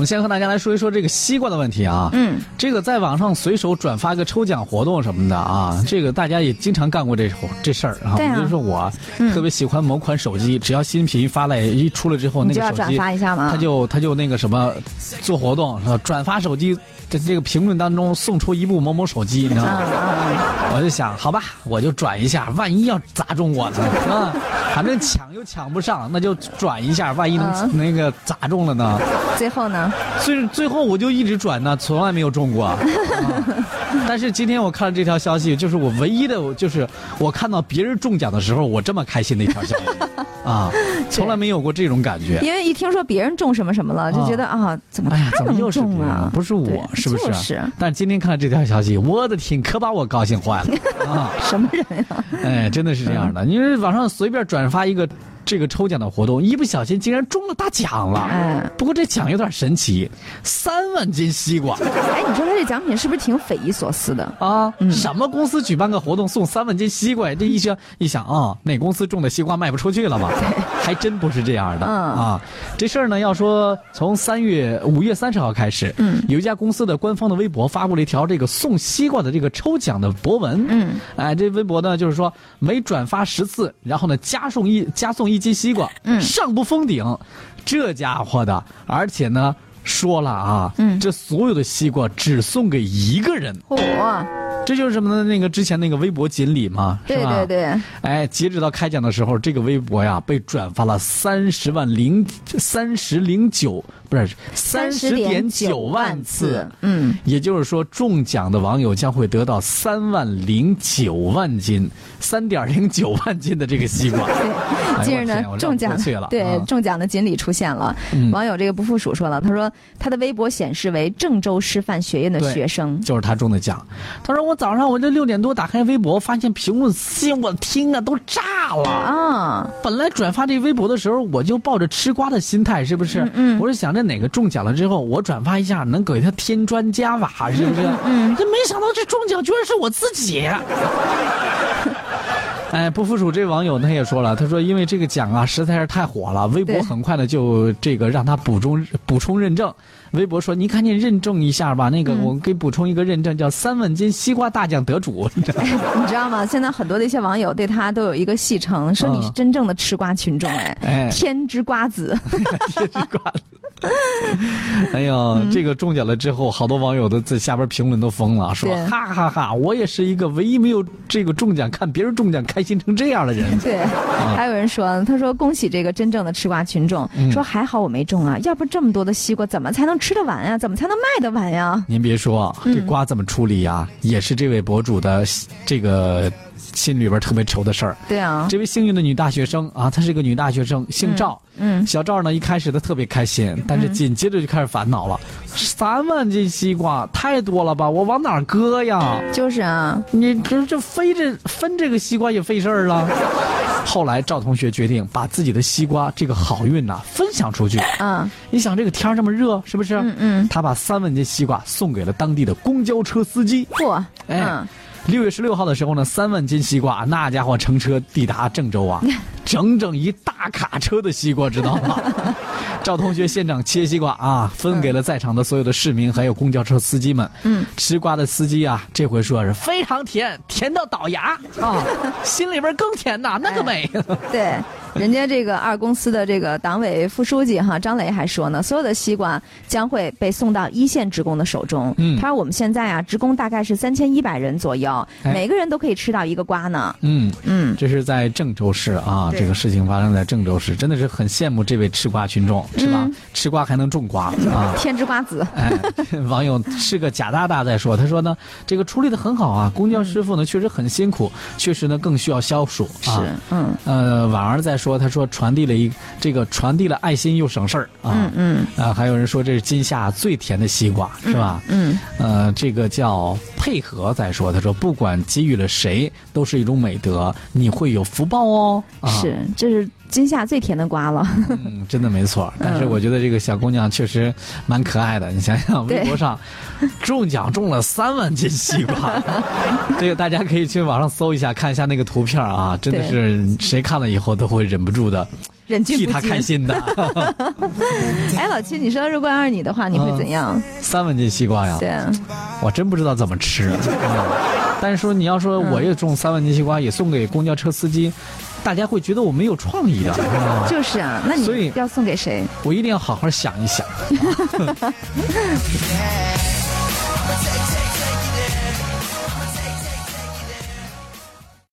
我们先和大家来说一说这个西瓜的问题啊。嗯，这个在网上随手转发个抽奖活动什么的啊，这个大家也经常干过这这事儿啊。对啊比如说我特别喜欢某款手机，只要新品发来一出来之后，那个手机发一下吗？他就他就那个什么做活动，是吧转发手机在这个评论当中送出一部某某手机，你知道吗？我就想，好吧，我就转一下，万一要砸中我呢，啊，反正抢又抢不上，那就转一下，万一能、嗯那个砸中了呢？最后呢？最最后我就一直转呢，从来没有中过。啊 但是今天我看了这条消息，就是我唯一的，就是我看到别人中奖的时候，我这么开心的一条消息啊，从来没有过这种感觉。因为一听说别人中什么什么了，就觉得啊，怎么他能怎么又中啊？不是我，是不是？就是但今天看了这条消息，我的天，可把我高兴坏了啊！什么人呀？哎，真的是这样的，因为网上随便转发一个这个抽奖的活动，一不小心竟然中了大奖了。哎不过这奖有点神奇，三万斤西瓜哎，你说他这奖品是不是挺匪夷所思的？啊！什么公司举办个活动送三万斤西瓜呀？这一想一想啊，哪公司种的西瓜卖不出去了吗？还真不是这样的、嗯啊！这事儿呢，要说从三月五月三十号开始，嗯有一家公司的官方的微博发布了一条这个送西瓜的这个抽奖的博文，嗯，哎，这微博呢就是说每转发十次，然后呢加送一加送一斤西瓜，嗯。上不封顶，这家伙的，而且呢说了啊，嗯。这所有的西瓜只送给一个人，嚯，这就是什么呢？那个之前那个微博锦鲤嘛，是对吧？对对，哎，截止到开奖的时候，这个微博呀被转发了三十万零三十零九，不是三十点九万次。嗯，也就是说，中奖的网友将会得到三万零九万斤，三点零九万斤的这个西瓜。近日呢中奖对啊中奖的锦鲤出现了。嗯网友这个不附属说了，他说他的微博显示为郑州师范学院的学生。就是他中的奖。他说：“我早上我这六点多打开微博，发现评论区，我天啊，都炸了。啊，本来转发这微博的时候，我就抱着吃瓜的心态，是不是？嗯嗯我是想着哪个中奖了之后，我转发一下，能给他添砖加瓦，是不是？嗯这没想到这中奖居然是我自己。哎，不服输这网友他也说了，他说因为这个奖啊实在是太火了，微博很快的就这个让他补充补充认证。微博说你赶紧认证一下吧，那个嗯我给补充一个认证，叫三万斤西瓜大奖得主。你知道吗？现在很多的一些网友对他都有一个戏称，说你是嗯真正的吃瓜群众，哎，哎，天之瓜子。天之瓜子。哎呀，嗯这个中奖了之后，好多网友都在下边评论都疯了，说对哈哈哈，我也是一个唯一没有这个中奖，看别人中奖开心成这样的人。对，还有人说，他说恭喜这个真正的吃瓜群众，嗯说还好我没中啊，要不这么多的西瓜怎么才能吃得完呀？怎么才能卖得完呀？您别说，嗯这瓜怎么处理呀，也是这位博主的这个心里边特别愁的事儿。对啊，这位幸运的女大学生啊，她是个女大学生，姓赵。嗯，小赵呢，一开始她特别开心，但是紧接着就开始烦恼了。三万斤西瓜太多了吧？我往哪儿搁呀？就是啊，你这这飞这分这个西瓜也费事儿了。后来赵同学决定把自己的西瓜这个好运呐、分享出去。嗯你想这个天这么热，是不是？嗯嗯，他把三万斤西瓜送给了当地的公交车司机。嚯，哎嗯，六月十六号的时候呢，三万斤西瓜，那家伙乘车抵达郑州啊，整整一大卡车的西瓜，知道吗？赵同学现场切西瓜啊，分给了在场的所有的市民，还有公交车司机们。嗯，吃瓜的司机啊，这回说是非常甜，甜到倒牙啊，心里边更甜呐，那个美。对。人家这个二公司的这个党委副书记哈张磊还说呢，所有的西瓜将会被送到一线职工的手中。嗯他说我们现在啊，职工大概是三千一百人左右，哎每个人都可以吃到一个瓜呢。嗯，嗯，这是在郑州市啊，这个事情发生在郑州市，真的是很羡慕这位吃瓜群众，是吧？嗯吃瓜还能种瓜啊。天之瓜子。哎，网友是个假大大在说，他说呢，这个处理的很好啊，公交师傅呢确实很辛苦，确实呢更需要消暑是啊。，嗯呃，婉儿在说，他说传递了一这个传递了爱心又省事儿啊。嗯嗯啊，还有人说这是今夏最甜的西瓜，是吧？嗯，呃，这个叫配合在说，他说不管给予了谁，都是一种美德，你会有福报哦。啊、是，这是今夏最甜的瓜了。嗯，真的没错。但是嗯我觉得这个小姑娘确实蛮可爱的。你想想，微博上中奖中了三万斤西瓜，这个大家可以去网上搜一下，看一下那个图片啊，真的是谁看了以后都会忍不住的替他开心的。哎，老七，你说如果要是你的话，你会怎样？三文斤西瓜呀，对啊，我真不知道怎么吃。嗯但是说你要说我也种三万斤西瓜，也送给公交车司机，大家会觉得我没有创意的。嗯就是啊，那所以你要送给谁？我一定要好好想一想。